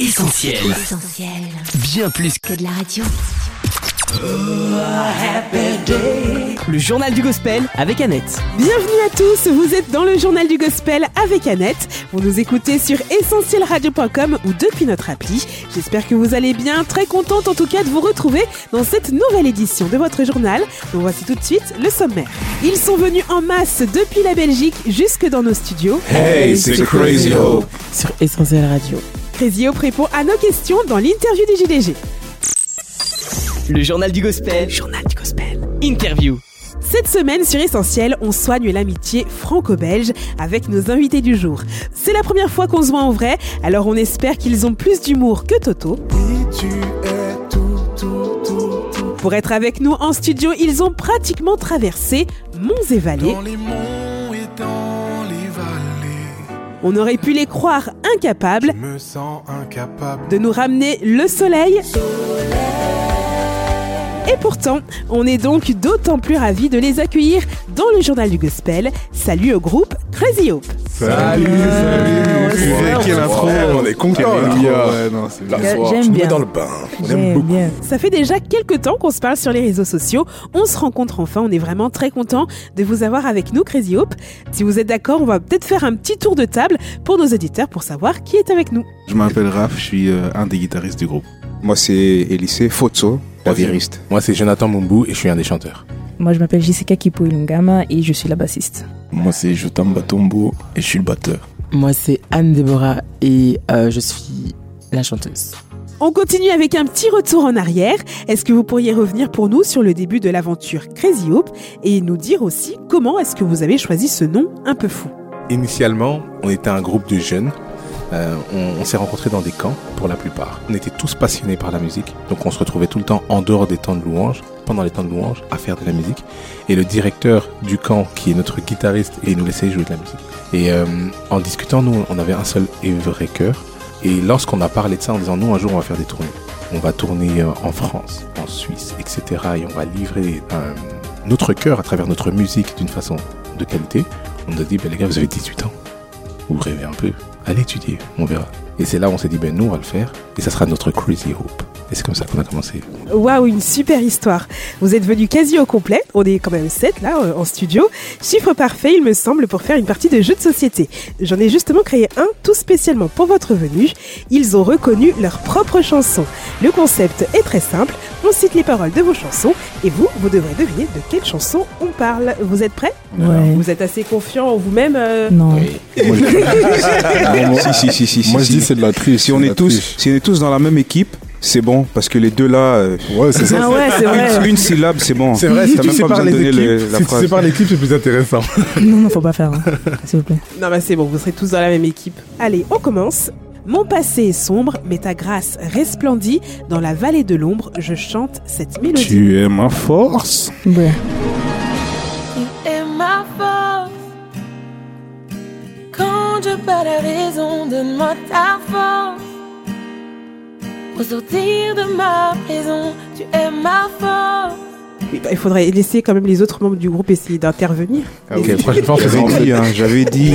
Essentiel. Essentiel. Bien plus que de la radio. Le journal du gospel avec Annette. Bienvenue à tous, vous êtes dans le journal du gospel avec Annette. Vous nous écoutez sur essentielradio.com ou depuis notre appli. J'espère que vous allez bien, très contente en tout cas de vous retrouver dans cette nouvelle édition de votre journal. Donc voici tout de suite le sommaire. Ils sont venus en masse depuis la Belgique jusque dans nos studios. Hey, c'est Crazy Hope. Sur Essentiel Radio. Crazy Hope répond à nos questions dans l'interview du JDG. Le journal du gospel. Journal du gospel. Interview. Cette semaine sur Essentiel, on soigne l'amitié franco-belge avec nos invités du jour. C'est la première fois qu'on se voit en vrai, alors on espère qu'ils ont plus d'humour que Toto. Pour être avec nous en studio, ils ont pratiquement traversé monts et vallées. Dans les monts On aurait pu les croire incapables je me sens incapable. de nous ramener le soleil. Et pourtant, on est donc d'autant plus ravis de les accueillir dans le journal du gospel. Salut au groupe Crazy Hope. Salut, salut. Ouais, Quelle intro. on est content Quelle là. intro. Ouais, non, c'est La bien. soirée, j'aime Tu nous mets bien. dans le bain. On aime J'aime beaucoup. bien. Ça fait déjà quelques temps qu'on se parle sur les réseaux sociaux. On se rencontre enfin. On est vraiment très content de vous avoir avec nous, Crazy Hope. Si vous êtes d'accord, on va peut-être faire un petit tour de table pour nos auditeurs pour savoir qui est avec nous. Je m'appelle Raph, je suis euh, un des guitaristes du groupe. Moi, c'est Elise Fotso, la viriste. Moi, c'est Jonathan Mumbu et je suis un des chanteurs. Moi, je m'appelle Jessica Kipo Ilungama et je suis la bassiste. Moi, c'est Jotam Batombo et je suis le batteur. Moi, c'est Anne Déborah et euh, je suis la chanteuse. On continue avec un petit retour en arrière. Est-ce que vous pourriez revenir pour nous sur le début de l'aventure Crazy Hope et nous dire aussi comment est-ce que vous avez choisi ce nom un peu fou? Initialement, on était un groupe de jeunes. Euh, on on s'est rencontrés dans des camps pour la plupart. On était tous passionnés par la musique, donc on se retrouvait tout le temps en dehors des temps de louange, pendant les temps de louange, à faire de la musique. Et le directeur du camp, qui est notre guitariste, et nous laissait jouer de la musique. Et euh, en discutant, nous, on avait un seul et vrai cœur. Et lorsqu'on a parlé de ça en disant, nous, un jour, on va faire des tournées. On va tourner euh, en France, en Suisse, etc. Et on va livrer notre cœur à travers notre musique d'une façon de qualité. On nous a dit, ben, les gars, vous avez 18 ans. Vous rêvez un peu. Allez étudier, on verra. Et c'est là où on s'est dit, ben nous, on va le faire. Et ça sera notre Crazy Hope. Et c'est comme ça qu'on a commencé. Waouh, une super histoire. Vous êtes venus quasi au complet. On est quand même 7 là euh, en studio. Chiffre parfait, il me semble, pour faire une partie de jeu de société. J'en ai justement créé un tout spécialement pour votre venue. Ils ont reconnu leur propre chanson. Le concept est très simple. On cite les paroles de vos chansons et vous, vous devrez deviner de quelle chanson on parle. Vous êtes prêts? Ouais. Vous êtes assez confiant en vous-même euh, Non. Moi, je, Si, si, si, si, si. moi, je si. dis c'est de la triche. si on est tous, triche. si on est tous dans la même équipe, c'est bon, parce que les deux là, euh, Ouais, c'est ça. Ah ouais, c'est vrai. une syllabe, c'est bon. C'est vrai, si tu même pas sépares les équipes, le- la si tu sépares l'équipe, c'est plus intéressant. Non, non, faut pas faire. hein. S'il vous plaît. Non, bah c'est bon, vous serez tous dans la même équipe. Allez, on commence. Mon passé est sombre, mais ta grâce resplendit. Dans la vallée de l'ombre, je chante cette mélodie. Tu es ma force. Ouais. La raison, donne-moi ta force. Pour sortir de ma prison, tu es ma force. Oui, il faudrait laisser quand même les autres membres du groupe essayer d'intervenir. fois, on fait J'avais dit, hein, j'avais dit,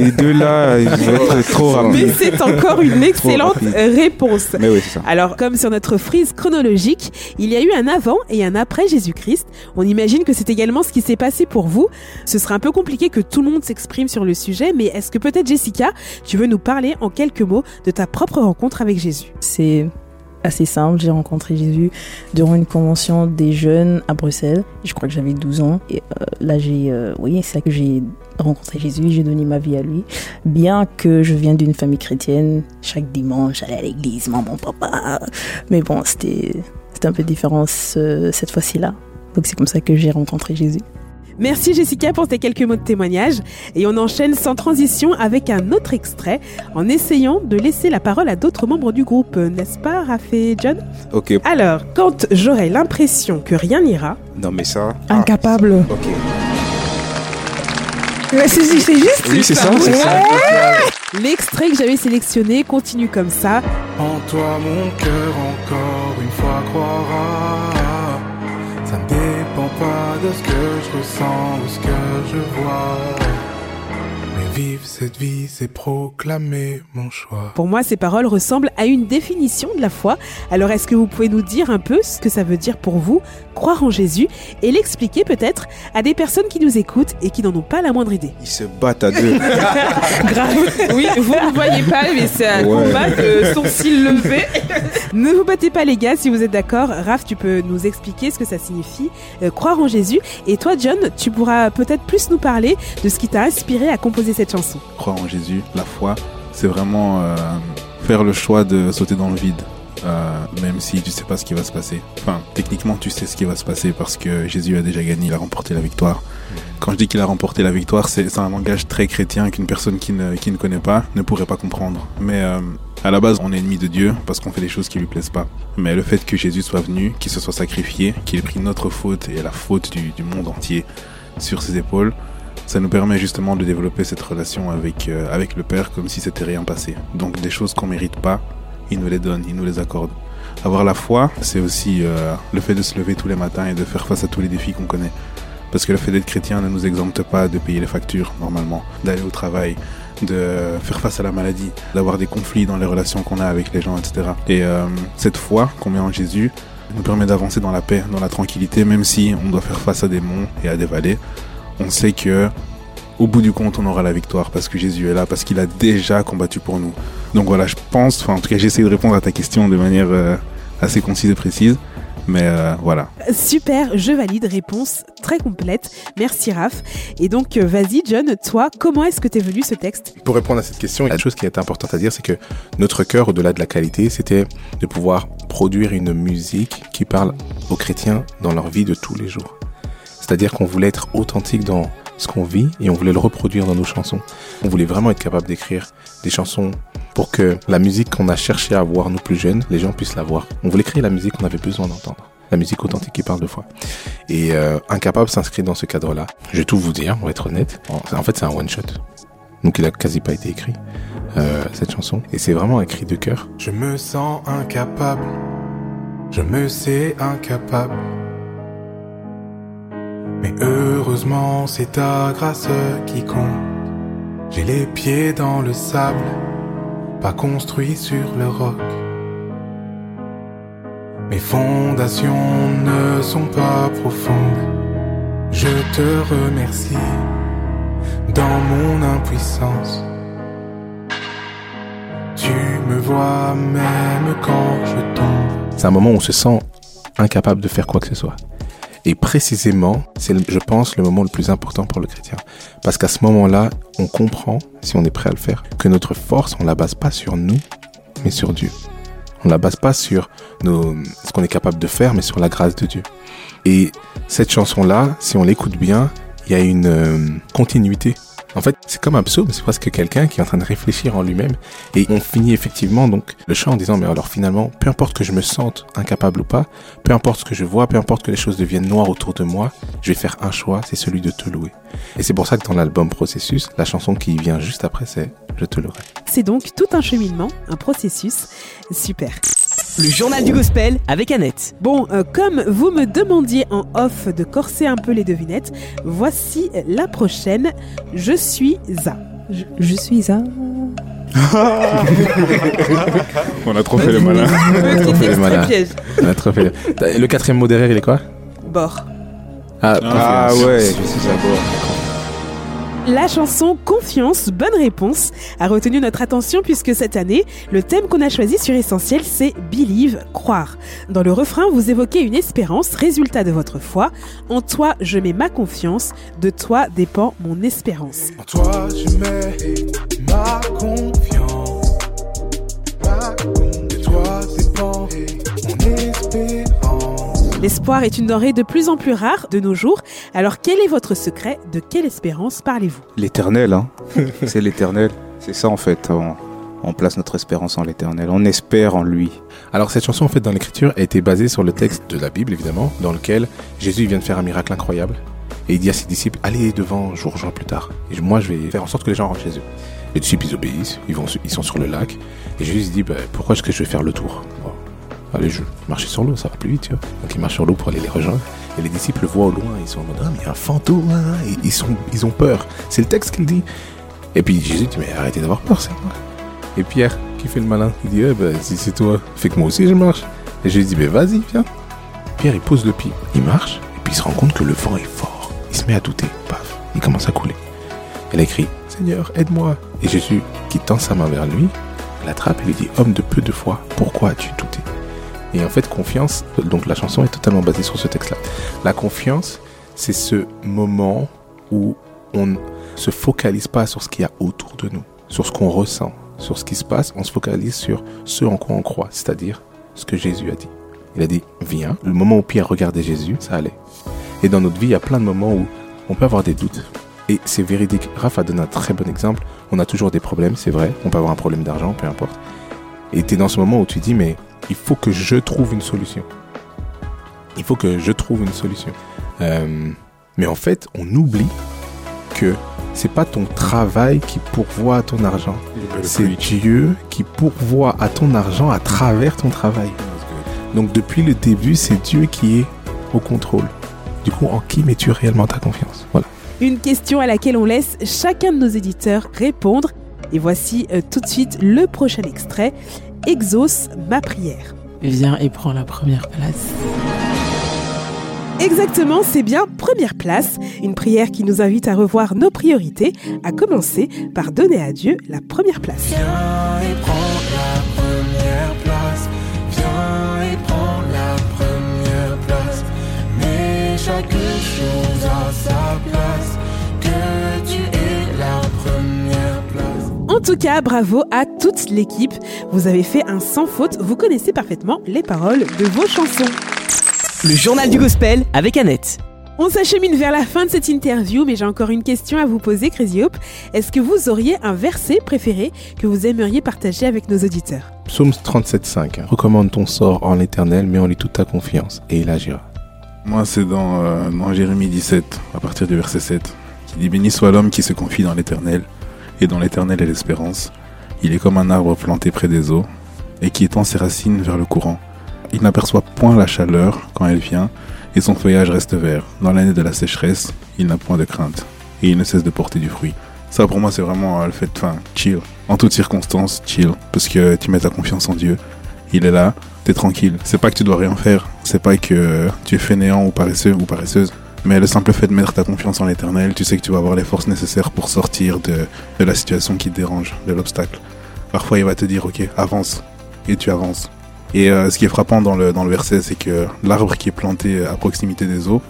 les deux là, ils vont être trop Mais rapides. c'est encore une excellente réponse. Mais oui, c'est ça. Alors, comme sur notre frise chronologique, il y a eu un avant et un après Jésus-Christ. On imagine que c'est également ce qui s'est passé pour vous. Ce sera un peu compliqué que tout le monde s'exprime sur le sujet, mais est-ce que peut-être Jessica, tu veux nous parler en quelques mots de ta propre rencontre avec Jésus? C'est assez simple. J'ai rencontré Jésus durant une convention des jeunes à Bruxelles. Je crois que j'avais 12 ans. Et euh, là, j'ai, euh, oui, c'est là que j'ai rencontré Jésus. J'ai donné ma vie à lui. Bien que je viens d'une famille chrétienne, chaque dimanche, j'allais à l'église, maman, papa. Mais bon, c'était, c'était un peu différent ce- cette fois-ci-là. Donc c'est comme ça que j'ai rencontré Jésus. Merci Jessica pour tes quelques mots de témoignage et on enchaîne sans transition avec un autre extrait en essayant de laisser la parole à d'autres membres du groupe, n'est-ce pas et John? Ok. Alors, quand j'aurai l'impression que rien n'ira, Non, mais ça. ah, Incapable. ok. c'est, juste. Oui, c'est ça, c'est ça. l'extrait que j'avais sélectionné continue comme ça. En toi, mon cœur encore une fois croira. Ça pas de ce que je ressens ou ce que je vois. Mais Vivre cette vie, c'est proclamer mon choix. Pour moi, ces paroles ressemblent à une définition de la foi. Alors, est-ce que vous pouvez nous dire un peu ce que ça veut dire pour vous, croire en Jésus, et l'expliquer peut-être à des personnes qui nous écoutent et qui n'en ont pas la moindre idée? Ils se battent à deux. Grave. Oui, vous ne voyez pas, mais c'est un Ouais. combat de sourcils levés. Ne vous battez pas les gars, si vous êtes d'accord. Raph, tu peux nous expliquer ce que ça signifie, euh, croire en Jésus. Et toi, John, tu pourras peut-être plus nous parler de ce qui t'a inspiré à composer cette chanson. Croire en Jésus, la foi, c'est vraiment euh, faire le choix de sauter dans le vide. Euh, même si tu sais pas ce qui va se passer. Enfin, techniquement, tu sais ce qui va se passer parce que Jésus a déjà gagné, il a remporté la victoire. Quand je dis qu'il a remporté la victoire, c'est un langage très chrétien qu'une personne qui ne, qui ne connaît pas ne pourrait pas comprendre. Mais euh, à la base, on est ennemi de Dieu parce qu'on fait des choses qui lui plaisent pas. Mais le fait que Jésus soit venu, qu'il se soit sacrifié, qu'il ait pris notre faute et la faute du, du monde entier sur ses épaules, ça nous permet justement de développer cette relation avec, euh, avec le Père comme si c'était rien passé. Donc des choses qu'on mérite pas, il nous les donne, il nous les accorde. Avoir la foi, c'est aussi euh, le fait de se lever tous les matins et de faire face à tous les défis qu'on connaît. Parce que le fait d'être chrétien ne nous exempte pas de payer les factures, normalement, d'aller au travail, de faire face à la maladie, d'avoir des conflits dans les relations qu'on a avec les gens, etc. Et euh, cette foi qu'on met en Jésus nous permet d'avancer dans la paix, dans la tranquillité, même si on doit faire face à des monts et à des vallées. On sait que au bout du compte, on aura la victoire parce que Jésus est là, parce qu'il a déjà combattu pour nous. Donc voilà, je pense, enfin en tout cas, j'essaie de répondre à ta question de manière euh, assez concise et précise. Mais euh, voilà. Super, je valide, réponse très complète. Merci Raph. Et donc, euh, vas-y John, toi, comment est-ce que t'es venu ce texte? Pour répondre à cette question, la chose qui est importante à dire, c'est que notre cœur, au-delà de la qualité, c'était de pouvoir produire une musique qui parle aux chrétiens dans leur vie de tous les jours. C'est-à-dire qu'on voulait être authentique dans ce qu'on vit et on voulait le reproduire dans nos chansons. On voulait vraiment être capable d'écrire des chansons pour que la musique qu'on a cherché à voir nous plus jeunes, les gens puissent la voir. On voulait créer la musique qu'on avait besoin d'entendre. La musique authentique qui parle de foi. Et euh, Incapable s'inscrit dans ce cadre-là. Je vais tout vous dire, on va être honnête. En fait, c'est un one-shot. Donc il a quasi pas été écrit, euh, cette chanson. Et c'est vraiment cri de cœur. Je me sens incapable. Je me sais incapable. Mais heureusement, c'est ta grâce qui compte. J'ai les pieds dans le sable, pas construit sur le roc. Mes fondations ne sont pas profondes. Je te remercie dans mon impuissance. Tu me vois même quand je tombe. C'est un moment où on se sent incapable de faire quoi que ce soit. Et précisément, c'est, je pense, le moment le plus important pour le chrétien. Parce qu'à ce moment-là, on comprend, si on est prêt à le faire, que notre force, on la base pas sur nous, mais sur Dieu. On la base pas sur nos, ce qu'on est capable de faire, mais sur la grâce de Dieu. Et cette chanson-là, si on l'écoute bien, il y a une euh, continuité. En fait, c'est comme un psaume, c'est presque quelqu'un qui est en train de réfléchir en lui-même. Et on finit effectivement donc le chant en disant, mais alors finalement, peu importe que je me sente incapable ou pas, peu importe ce que je vois, peu importe que les choses deviennent noires autour de moi, je vais faire un choix, c'est celui de te louer. Et c'est pour ça que dans l'album Processus, la chanson qui vient juste après, c'est Je te louerai. C'est donc tout un cheminement, un processus. Super. Le journal du gospel avec Annette. Bon, euh, comme vous me demandiez en off de corser un peu les devinettes, voici la prochaine. Je suis à. Je, je suis un. On a trop fait le malin. Trop fait les malins. piège. On a trop fait le... Le quatrième mot derrière, il est quoi? Bord. Ah, Ah ouais, je suis à bord. La chanson Confiance, bonne réponse, a retenu notre attention puisque cette année, le thème qu'on a choisi sur Essentiel, c'est Believe, croire. Dans le refrain, vous évoquez une espérance, résultat de votre foi. En toi, je mets ma confiance, de toi dépend mon espérance. En toi, je mets ma confiance. L'espoir est une denrée de plus en plus rare de nos jours. Alors quel est votre secret? De quelle espérance parlez-vous? L'éternel, hein. c'est l'éternel. C'est ça en fait. On, on place notre espérance en l'éternel. On espère en lui. Alors cette chanson en fait dans l'écriture a été basée sur le texte de la Bible évidemment, dans lequel Jésus vient de faire un miracle incroyable et il dit à ses disciples allez devant, je vous rejoins plus tard. Et moi je vais faire en sorte que les gens rentrent chez eux. Les disciples ils obéissent, ils vont, ils sont sur le lac et Jésus se dit bah, pourquoi est-ce que je vais faire le tour? Allez je marcher sur l'eau, ça va plus vite tu vois. Donc ils marchent sur l'eau pour aller les rejoindre et les disciples le voient au loin, ils sont en mode ah mais il y a un fantôme, hein. Sont, ils ont peur. C'est le texte qu'il dit. Et puis Jésus dit, mais arrêtez d'avoir peur, c'est moi. Et Pierre, qui fait le malin, il dit, eh ben, si c'est toi, fais que moi aussi je marche. Et Jésus dit, mais vas-y, viens. Pierre, il pose le pied, il marche, et puis il se rend compte que le vent est fort. Il se met à douter, paf, il commence à couler. Elle écrit, Seigneur, aide-moi. Et Jésus, qui tend sa main vers lui, l'attrape et lui dit, homme de peu de foi, pourquoi as-tu douté? Et en fait, confiance, donc la chanson est totalement basée sur ce texte-là. La confiance, c'est ce moment où on ne se focalise pas sur ce qu'il y a autour de nous, sur ce qu'on ressent, sur ce qui se passe, on se focalise sur ce en quoi on croit, c'est-à-dire ce que Jésus a dit. Il a dit, viens. Le moment où Pierre regardait Jésus, ça allait. Et dans notre vie, il y a plein de moments où on peut avoir des doutes. Et c'est véridique. Raph a donné un très bon exemple. On a toujours des problèmes, c'est vrai. On peut avoir un problème d'argent, peu importe. Et tu es dans ce moment où tu dis, mais il faut que je trouve une solution. Il faut que je trouve une solution. Euh, mais en fait, on oublie que c'est pas ton travail qui pourvoit à ton argent. C'est Dieu qui pourvoit à ton argent à travers ton travail. Donc depuis le début, c'est Dieu qui est au contrôle. Du coup, en qui mets-tu réellement ta confiance? Voilà. Une question à laquelle on laisse chacun de nos éditeurs répondre. Et voici euh, tout de suite le prochain extrait. Exauce ma prière. Viens et prends la première place. Exactement, c'est bien première place, une prière qui nous invite à revoir nos priorités, à commencer par donner à Dieu la première place. Viens et prends la première place. Viens et prends la première place. Mets chaque chose à sa place. En tout cas, bravo à toute l'équipe. Vous avez fait un sans faute, vous connaissez parfaitement les paroles de vos chansons. Le journal du gospel avec Annette. On s'achemine vers la fin de cette interview, mais j'ai encore une question à vous poser, Crazy Hope. Est-ce que vous auriez un verset préféré que vous aimeriez partager avec nos auditeurs? Psaume 37.5. Recommande ton sort en l'éternel, mets en lui toute ta confiance, et il agira. Moi, c'est dans, euh, dans Jérémie 17, à partir du verset 7, qui dit Béni soit l'homme qui se confie dans l'éternel, et dans l'éternel est l'espérance. Il est comme un arbre planté près des eaux, et qui étend ses racines vers le courant. Il n'aperçoit point la chaleur quand elle vient, et son feuillage reste vert. Dans l'année de la sécheresse, il n'a point de crainte, et il ne cesse de porter du fruit. Ça, pour moi, c'est vraiment euh, le fait, enfin, chill. En toutes circonstances, chill. Parce que tu mets ta confiance en Dieu. Il est là, t'es tranquille. C'est pas que tu dois rien faire. C'est pas que tu es fainéant ou paresseux ou paresseuse. Mais le simple fait de mettre ta confiance en l'éternel, tu sais que tu vas avoir les forces nécessaires pour sortir de, de la situation qui te dérange, de l'obstacle. Parfois, il va te dire, ok, avance. Et tu avances. Et euh, ce qui est frappant dans le, dans le verset, c'est que l'arbre qui est planté à proximité des eaux,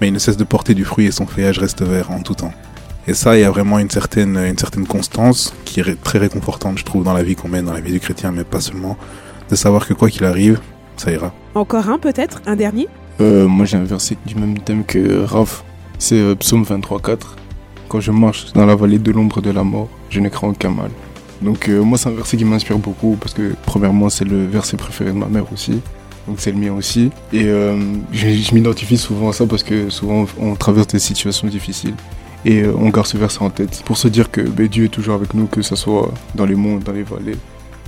mais il ne cesse de porter du fruit et son feuillage reste vert en tout temps. Et ça, il y a vraiment une certaine, une certaine constance qui est très réconfortante, je trouve, dans la vie qu'on mène, dans la vie du chrétien, mais pas seulement, de savoir que quoi qu'il arrive, ça ira. Encore un peut-être Un dernier? Euh, moi j'ai un verset du même thème que Raph, c'est euh, Psaume 23.4. Quand je marche dans la vallée de l'ombre de la mort, je ne crains aucun mal. Donc euh, moi c'est un verset qui m'inspire beaucoup parce que premièrement c'est le verset préféré de ma mère aussi. Donc c'est le mien aussi. Et je, m'identifie souvent à ça parce que souvent on traverse des situations difficiles. Et on garde ce verset en tête pour se dire que ben, Dieu est toujours avec nous, que ce soit dans les monts, dans les vallées.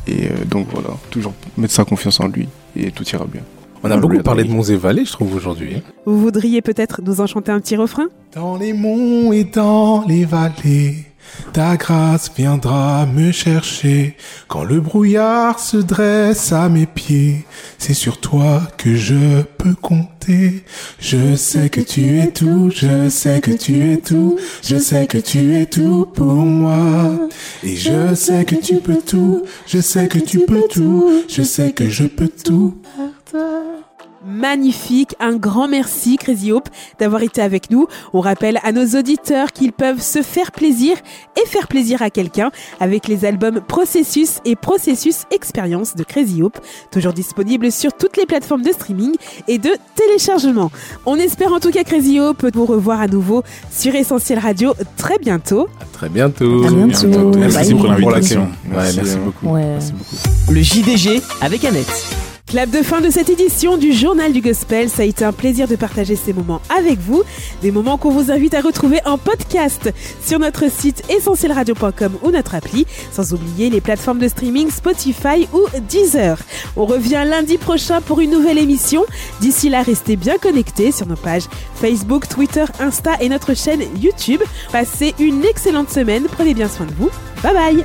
Et donc voilà, toujours mettre sa confiance en lui et tout ira bien. On a beaucoup parlé de Monts et Vallées, je trouve, aujourd'hui. hein. Vous voudriez peut-être nous en chanter un petit refrain? Dans les monts et dans les vallées, ta grâce viendra me chercher. Quand le brouillard se dresse à mes pieds, c'est sur toi que je peux compter. Je sais que tu es tout, je sais que tu es tout, je sais que tu es tout pour moi. Et je sais que tu peux tout, je sais que tu peux tout, je sais que je peux tout. Magnifique, un grand merci Crazy Hope d'avoir été avec nous. On rappelle à nos auditeurs qu'ils peuvent se faire plaisir et faire plaisir à quelqu'un avec les albums Processus et Processus Expérience de Crazy Hope, toujours disponibles sur toutes les plateformes de streaming et de téléchargement. On espère en tout cas Crazy Hope vous revoir à nouveau sur Essentiel Radio très bientôt. À très bientôt. À bientôt. Merci pour l'invitation. Ouais, merci hein. beaucoup. Ouais. Merci beaucoup. Le JDG avec Annette. Clap de fin de cette édition du Journal du Gospel. Ça a été un plaisir de partager ces moments avec vous. Des moments qu'on vous invite à retrouver en podcast sur notre site essentielradio.com ou notre appli. Sans oublier les plateformes de streaming Spotify ou Deezer. On revient lundi prochain pour une nouvelle émission. D'ici là, restez bien connectés sur nos pages Facebook, Twitter, Insta et notre chaîne YouTube. Passez une excellente semaine. Prenez bien soin de vous. Bye bye.